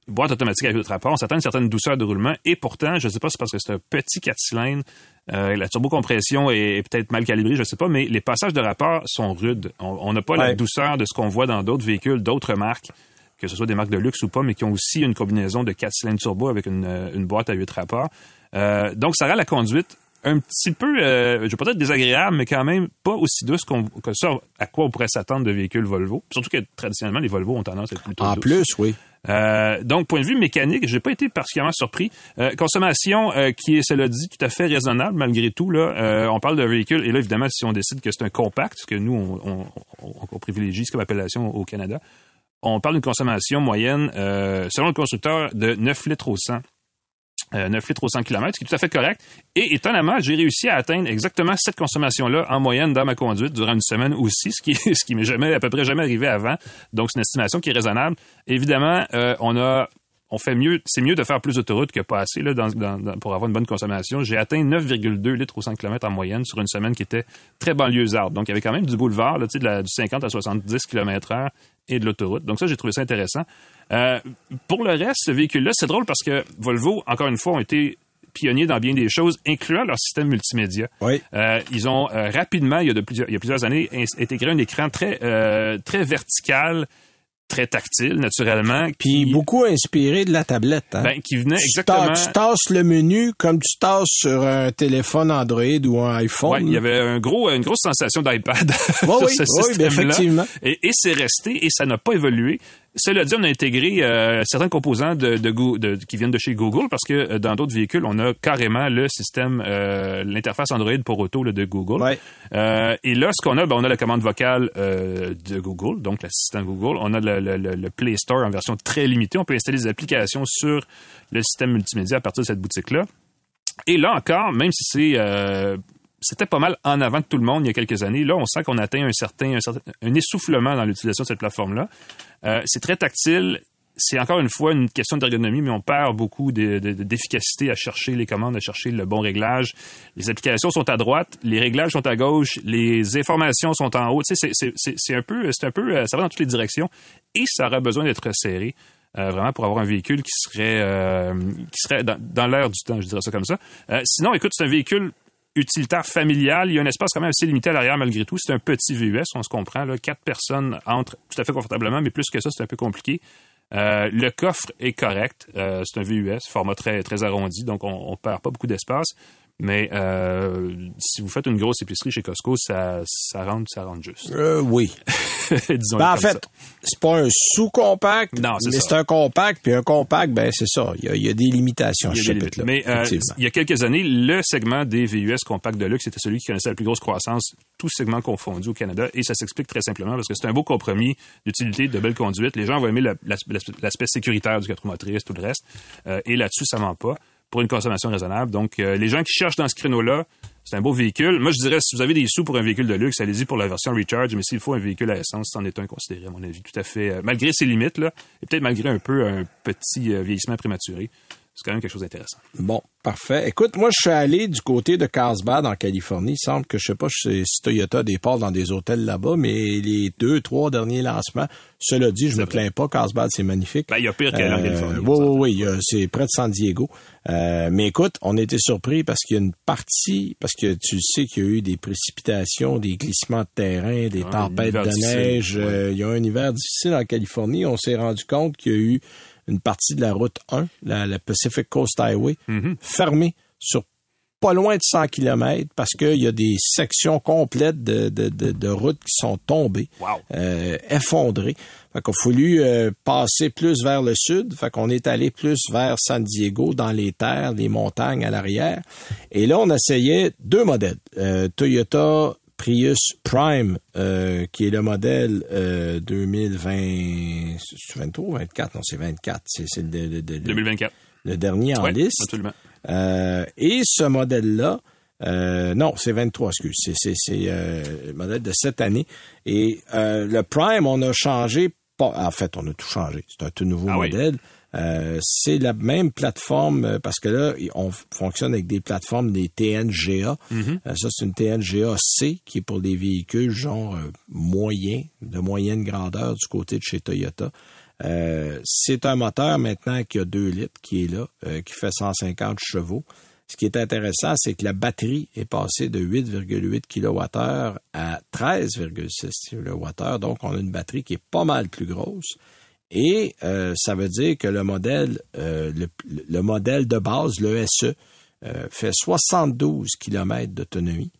Boîte automatique à huit rapports, on s'attend à une certaine douceur de roulement. Et pourtant, je ne sais pas si c'est parce que c'est un petit 4 cylindres, euh, la turbocompression est, peut-être mal calibrée, je ne sais pas, mais les passages de rapport sont rudes. On n'a pas la douceur de ce qu'on voit dans d'autres véhicules, d'autres marques, que ce soit des marques de luxe ou pas, mais qui ont aussi une combinaison de 4 cylindres turbo avec une, une boîte à huit rapports. Euh, donc, ça rend la conduite un petit peu, euh, je vais pas être désagréable, mais quand même pas aussi douce que ça à quoi on pourrait s'attendre de véhicules Volvo. Surtout que traditionnellement, les Volvo ont tendance à être plutôt En plus, oui. Euh, donc, point de vue mécanique, j'ai pas été particulièrement surpris. Euh, consommation euh, qui est, cela dit, tout à fait raisonnable malgré tout. Là, euh, on parle d'un véhicule, et là, évidemment, si on décide que c'est un compact, ce que nous, on, on, on, on privilégie comme appellation au Canada, on parle d'une consommation moyenne, euh, selon le constructeur, de 9 litres au 100. 9 euh, litres au 100 km, ce qui est tout à fait correct. Et étonnamment, j'ai réussi à atteindre exactement cette consommation-là en moyenne dans ma conduite durant une semaine aussi, ce qui, ce qui m'est jamais, à peu près jamais arrivé avant. Donc, c'est une estimation qui est raisonnable. Évidemment, euh, on a on fait mieux, c'est mieux de faire plus d'autoroutes que pas assez là, dans, dans, pour avoir une bonne consommation. J'ai atteint 9,2 litres au 100 km en moyenne sur une semaine qui était très banlieusarde. Donc, il y avait quand même du boulevard, là, de la, du 50 à 70 km heure et de l'autoroute. Donc ça, j'ai trouvé ça intéressant. Euh, pour le reste, ce véhicule-là, c'est drôle parce que Volvo, encore une fois, ont été pionniers dans bien des choses, incluant leur système multimédia. Oui. Euh, ils ont euh, rapidement, il y, a de plusieurs, il y a plusieurs années, intégré un écran très, euh, très vertical, très tactile, naturellement. Puis beaucoup inspiré de la tablette. Hein? Ben, qui venait exactement... Tu tasses le menu comme tu tasses sur un téléphone Android ou un iPhone. Ouais, il y avait un gros, une grosse sensation d'iPad oui, sur ce oui, système-là. effectivement. Et, et c'est resté, et ça n'a pas évolué. Cela dit, on a intégré euh, certains composants de, de, de, qui viennent de chez Google parce que euh, dans d'autres véhicules, on a carrément le système, euh, l'interface Android pour auto là, de Google. Ouais. Euh, et là, ce qu'on a, ben, on a la commande vocale euh, de Google, donc l'assistant Google. On a le, le, le, Play Store en version très limitée. On peut installer des applications sur le système multimédia à partir de cette boutique-là. Et là encore, même si c'est euh, c'était pas mal en avant de tout le monde il y a quelques années. Là, on sent qu'on atteint un certain, un certain essoufflement dans l'utilisation de cette plateforme-là. Euh, c'est très tactile. C'est encore une fois une question d'ergonomie, mais on perd beaucoup d'efficacité de, à chercher les commandes, à chercher le bon réglage. Les applications sont à droite, les réglages sont à gauche, les informations sont en haut. Tu sais, c'est un peu, c'est un peu, ça va dans toutes les directions et ça aurait besoin d'être serré. Euh, vraiment pour avoir un véhicule qui serait euh, qui serait dans, dans l'air du temps, je dirais ça comme ça. Euh, sinon, écoute, c'est un véhicule utilitaire familial. Il y a un espace quand même assez limité à l'arrière malgré tout. C'est un petit VUS, on se comprend. Quatre personnes entrent tout à fait confortablement, mais plus que ça, c'est un peu compliqué. Euh, le coffre est correct. Euh, c'est un VUS, format très, très arrondi, donc on ne perd pas beaucoup d'espace. Mais euh, si vous faites une grosse épicerie chez Costco, ça, ça rentre, ça rentre juste. Euh, oui. Disons ben, en fait, c'est pas un sous-compact, Non, c'est mais c'est un compact, puis un compact, ben c'est ça. Il y, a, il y a des limitations Il y a des limites. Mais euh, il y a quelques années, le segment des VUS compacts de luxe était celui qui connaissait la plus grosse croissance, tout segment confondu au Canada, et ça s'explique très simplement parce que c'est un beau compromis d'utilité, de belle conduite. Les gens vont aimer la- la- l'aspect sécuritaire du 4 motrices, tout le reste, Euh, et là-dessus, ça ment pas pour une consommation raisonnable. Donc, euh, les gens qui cherchent dans ce créneau-là, c'est un beau véhicule. Moi, je dirais, si vous avez des sous pour un véhicule de luxe, allez-y pour la version Recharge, mais s'il faut un véhicule à essence, c'en est un considéré, à mon avis, tout à fait, euh, malgré ses limites, là, et peut-être malgré un peu un petit euh, vieillissement prématuré. C'est quand même quelque chose d'intéressant. Bon, parfait. Écoute, moi, je suis allé du côté de Carlsbad, en Californie. Il semble que, je sais pas si Toyota départ dans des hôtels là-bas, mais les deux, trois derniers lancements, cela dit, je me plains pas. Carlsbad, c'est magnifique. Ben, il y a pire qu'à en Euh, Californie. oui, oui, oui, c'est près de San Diego. Euh, mais écoute, on a été surpris parce qu'il y a une partie, parce que tu sais qu'il y a eu des précipitations, des glissements de terrain, des un tempêtes de neige. ouais. Euh, il y a un hiver difficile en Californie. On s'est rendu compte qu'il y a eu une partie de la route 1, la, la Pacific Coast Highway, Mm-hmm. fermée sur pas loin de 100 km parce qu'il y a des sections complètes de, de, de, de routes qui sont tombées, Wow. euh, effondrées. Fait qu'il a fallu euh, passer plus vers le sud. Fait qu'on est allé plus vers San Diego, dans les terres, les montagnes à l'arrière. Et là, on essayait deux modèles. Euh, Toyota Prius Prime, euh, qui est le modèle euh, 2020... C'est 23 ou 24? Non, c'est 24. C'est le, le- le- le- 2024. le dernier en liste. absolument. Euh, et ce modèle-là, euh, non, c'est 23, excuse, c'est, le modèle de cette année. Et le Prime, on a changé, pas, en fait, on a tout changé. C'est un tout nouveau Ah oui. Euh, c'est la même plateforme euh, parce que là, on fonctionne avec des plateformes des TNGA. Mm-hmm. Euh, ça, c'est une TNGA C qui est pour des véhicules genre euh, moyens, de moyenne grandeur du côté de chez Toyota. C'est un moteur maintenant qui a 2 litres, qui est là, qui fait 150 chevaux. Ce qui est intéressant, c'est que la batterie est passée de 8,8 kWh à 13,6 kWh. Donc, on a une batterie qui est pas mal plus grosse. Et euh, ça veut dire que le modèle, le, modèle de base, le SE, fait 72 km d'autonomie.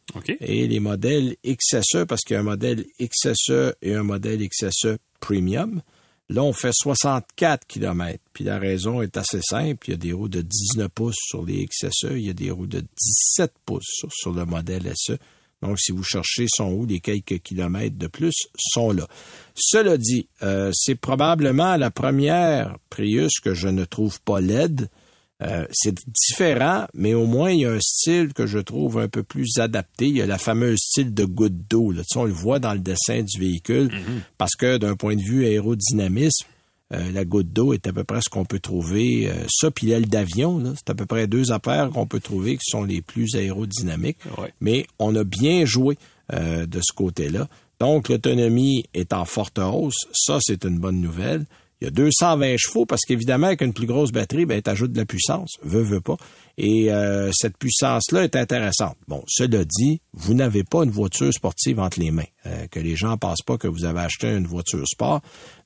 Et les modèles XSE, parce qu'il y a un modèle XSE et un modèle XSE Premium, Là, on fait 64 km. Puis la raison est assez simple. Il y a des roues de 19 pouces sur les XSE. Il y a des roues de 17 pouces sur, le modèle SE. Donc, si vous cherchez sont où les quelques kilomètres de plus, sont là. Cela dit, euh, c'est probablement la première Prius que je ne trouve pas laide. Euh, c'est différent, mais au moins il y a un style que je trouve un peu plus adapté. Il y a la fameuse style de goutte d'eau. Là. Tu on le voit dans le dessin du véhicule mhm. parce que d'un point de vue aérodynamisme, euh, la goutte d'eau est à peu près ce qu'on peut trouver. Euh, ça, puis l'aile d'avion, c'est à peu près deux affaires qu'on peut trouver qui sont les plus aérodynamiques. Mais on a bien joué de ce côté-là. Donc, l'autonomie est en forte hausse. Ça, c'est une bonne nouvelle. Il y a 220 chevaux parce qu'évidemment, avec une plus grosse batterie, ben, tu ajoutes de la puissance. Veux, veux pas. Et euh, cette puissance-là est intéressante. Bon, cela dit, vous n'avez pas une voiture sportive entre les mains. Euh, que les gens ne pensent pas que vous avez acheté une voiture sport.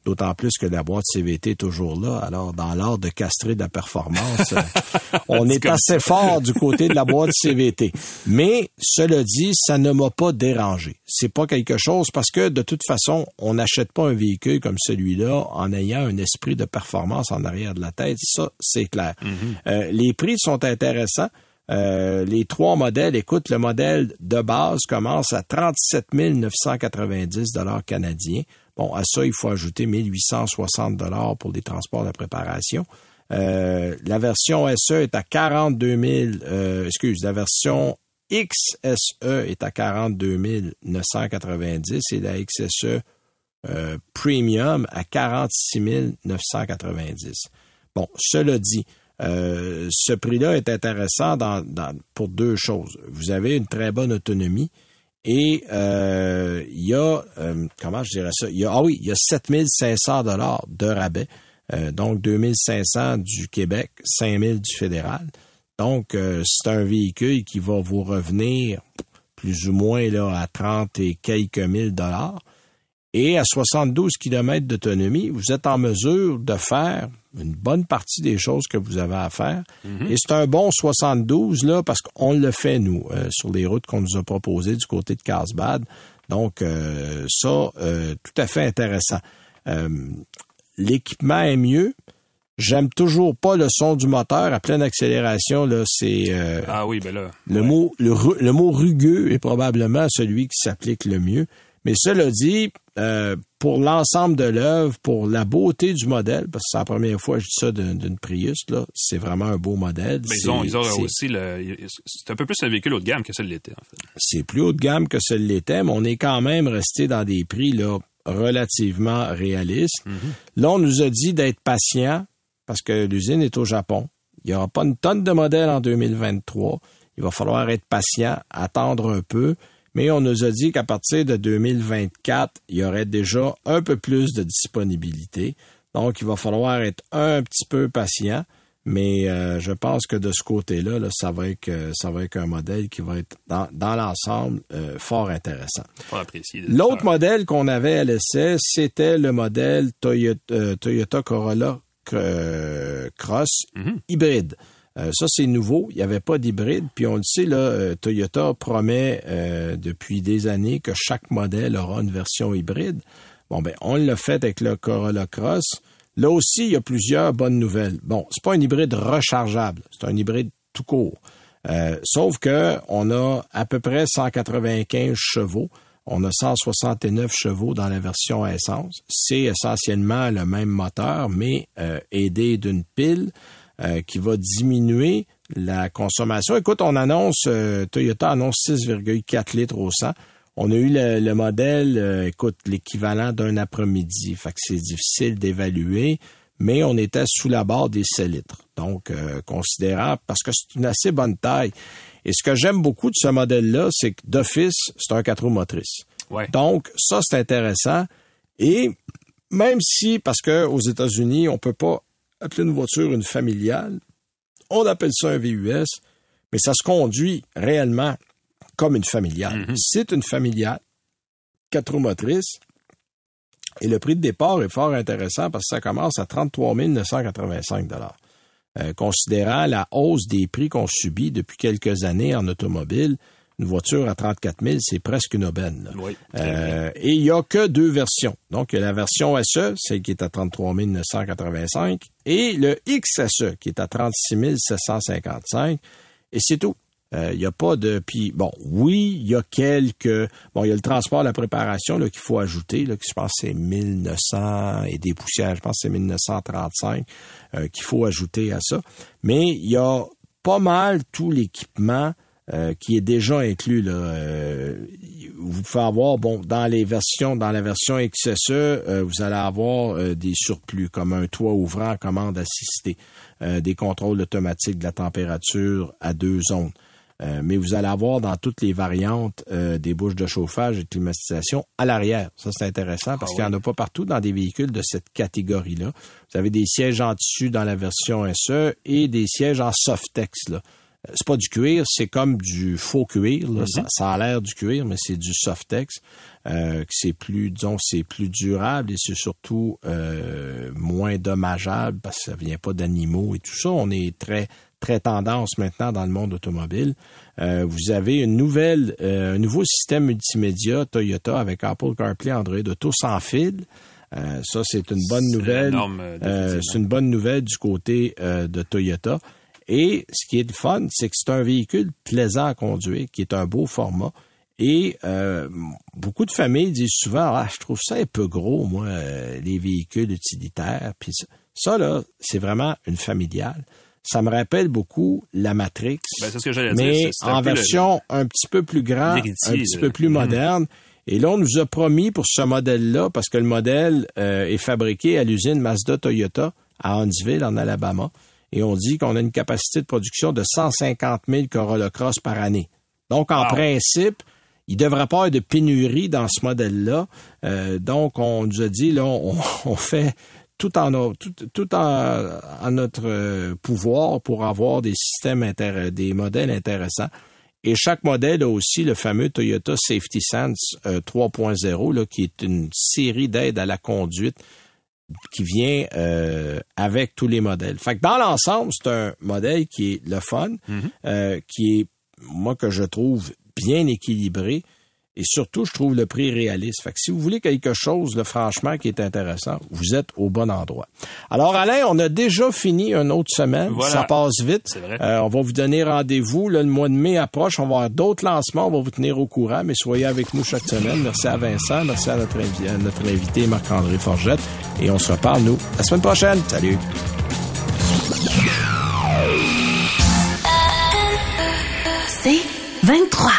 D'autant plus que la boîte CVT est toujours là. Alors, dans l'art de castrer de la performance, on est assez fort du côté de la boîte CVT. Mais, cela dit, ça ne m'a pas dérangé. C'est pas quelque chose parce que, de toute façon, on n'achète pas un véhicule comme celui-là en ayant un esprit de performance en arrière de la tête. Ça, c'est clair. Mhm. Euh, les prix sont intéressants. Euh, les trois modèles, écoute, le modèle de base commence à 37 990 dollars canadiens. Bon, à ça, il faut ajouter 1860 dollars pour les transports de préparation. Euh, la version SE est à 42 000, euh, excuse, la version XSE est à 42 990 et la XSE euh, Premium à 46 990. Bon, cela dit, ce prix-là est intéressant pour deux choses. Vous avez une très bonne autonomie et euh, il y a, euh, comment je dirais ça, y a, ah oui, il y a 7500 dollars de rabais, donc 2500 du Québec, 5000 du fédéral. Donc, c'est un véhicule qui va vous revenir plus ou moins là, à 30 et quelques mille dollars. Et à 72 km d'autonomie, vous êtes en mesure de faire une bonne partie des choses que vous avez à faire. Mhm. Et c'est un bon 72, là, parce qu'on le fait, nous, euh, sur les routes qu'on nous a proposées du côté de Carlsbad. Donc, euh, ça, euh, tout à fait intéressant. L'équipement est mieux. J'aime toujours pas le son du moteur à pleine accélération. Là, c'est ah oui, ben là, le mot le mot rugueux est probablement celui qui s'applique le mieux. Mais cela dit, euh, pour l'ensemble de l'œuvre, pour la beauté du modèle, parce que c'est la première fois que je dis ça d'une Prius, là, c'est vraiment un beau modèle. Mais ils ont, ils ont aussi le, c'est un peu plus un véhicule haut de gamme que celui l'était, en fait. C'est plus haut de gamme que celui l'était, mais on est quand même resté dans des prix, là, relativement réalistes. Mm-hmm. Là, on nous a dit d'être patient parce que l'usine est au Japon. Il n'y aura pas une tonne de modèles en 2023. Il va falloir être patient, attendre un peu mais on nous a dit qu'à partir de 2024, il y aurait déjà un peu plus de disponibilité. Donc, il va falloir être un petit peu patient. Mais euh, je pense que de ce côté-là, ça va être ça va être un modèle qui va être dans, l'ensemble euh, fort intéressant. L'autre modèle qu'on avait à l'essai, c'était le modèle Toyota, euh, Corolla Cross mm-hmm. hybride. Euh, ça, c'est nouveau. Il n'y avait pas d'hybride. Puis on le sait, là, euh, Toyota promet euh, depuis des années que chaque modèle aura une version hybride. Bon, ben, on l'a fait avec le Corolla Cross. Là aussi, il y a plusieurs bonnes nouvelles. Bon, c'est pas un hybride rechargeable, c'est un hybride tout court. sauf que on a à peu près 195 chevaux. On a 169 chevaux dans la version essence. C'est essentiellement le même moteur, mais aidé d'une pile. Euh, qui va diminuer la consommation. Écoute, on annonce, euh, Toyota annonce 6,4 litres au 100. On a eu le, modèle, euh, écoute, l'équivalent d'un après-midi. Fait que c'est difficile d'évaluer, mais on était sous la barre des 7 litres. Donc, considérable parce que c'est une assez bonne taille. Et ce que j'aime beaucoup de ce modèle-là, c'est que d'office, c'est un 4 roues motrices. Donc, ça, c'est intéressant. Et même si, parce que aux États-Unis, on peut pas appeler une voiture une familiale, on appelle ça un VUS, mais ça se conduit réellement comme une familiale. Mhm. C'est une familiale, quatre roues motrices, et le prix de départ est fort intéressant parce que ça commence à 33 985 euh, Considérant la hausse des prix qu'on subit depuis quelques années en automobile, une voiture à 34 000, c'est presque une aubaine. Oui, Euh, et il y a que deux versions. Donc, il y a la version SE, celle qui est à 33 985, et le XSE, qui est à 36 755. Et c'est tout. Euh, Il n'y a pas de... Puis, bon, oui, il y a quelques... Bon, il y a le transport, la préparation là, qu'il faut ajouter, là, qui je pense c'est 1900 et des poussières, je pense que c'est 1935 euh, qu'il faut ajouter à ça. Mais il y a pas mal tout l'équipement euh, qui est déjà inclus. Là. Euh, vous pouvez avoir, bon, dans les versions, dans la version XSE, euh, vous allez avoir euh, des surplus comme un toit ouvrant, commande assistée, euh, des contrôles automatiques de la température à deux zones. Euh, mais vous allez avoir dans toutes les variantes euh, des bouches de chauffage et de climatisation à l'arrière. Ça, c'est intéressant parce qu'il n'y en a pas partout dans des véhicules de cette catégorie-là. Vous avez des sièges en tissu dans la version SE et des sièges en softex. Là. C'est pas du cuir, c'est comme du faux cuir. là. ça, ça a l'air du cuir, mais c'est du softex. Euh, c'est plus, disons, c'est plus durable et c'est surtout euh, moins dommageable parce que ça vient pas d'animaux et tout ça. On est très très tendance maintenant dans le monde automobile. Euh, vous avez une nouvelle, euh, un nouveau système multimédia Toyota avec Apple CarPlay, Android Auto sans fil. Euh, ça, c'est une bonne nouvelle. euh, c'est une bonne nouvelle du côté euh, de Toyota. Et ce qui est le fun, c'est que c'est un véhicule plaisant à conduire, qui est un beau format. Et euh, beaucoup de familles disent souvent, ah, je trouve ça un peu gros, moi, euh, les véhicules utilitaires. Puis ça, là, c'est vraiment une familiale. Ça me rappelle beaucoup la Matrix, Ben, c'est ce que dire. mais en le- version un petit peu plus grand, un petit peu plus Mhm. moderne. Et là, on nous a promis pour ce modèle-là, parce que le modèle euh, est fabriqué à l'usine Mazda Toyota à Huntsville, en Alabama, et on dit qu'on a une capacité de production de 150 000 Corolla Cross par année. Donc, en Wow. principe, il ne devrait pas avoir de pénurie dans ce modèle-là. Euh, donc, on nous a dit, là, on, on fait tout en, tout, tout en, en notre euh, pouvoir pour avoir des systèmes, des modèles intéressants. Et chaque modèle a aussi le fameux Toyota Safety Sense euh, 3.0, là, qui est une série d'aides à la conduite qui vient euh, avec tous les modèles. Fait que dans l'ensemble, c'est un modèle qui est le fun, euh, qui est, moi, que je trouve bien équilibré. Et surtout, je trouve le prix réaliste. Fait que si vous voulez quelque chose, là, franchement, qui est intéressant, vous êtes au bon endroit. Alors, Alain, on a déjà fini une autre semaine. Voilà. Ça passe vite. C'est vrai. Euh, on va vous donner rendez-vous. Là, le mois de mai approche. On va avoir d'autres lancements. On va vous tenir au courant, mais soyez avec nous chaque semaine. Merci à Vincent. Merci à notre, invi- à notre invité Marc-André Forgette. Et on se reparle, nous, la semaine prochaine. Salut. C'est 23.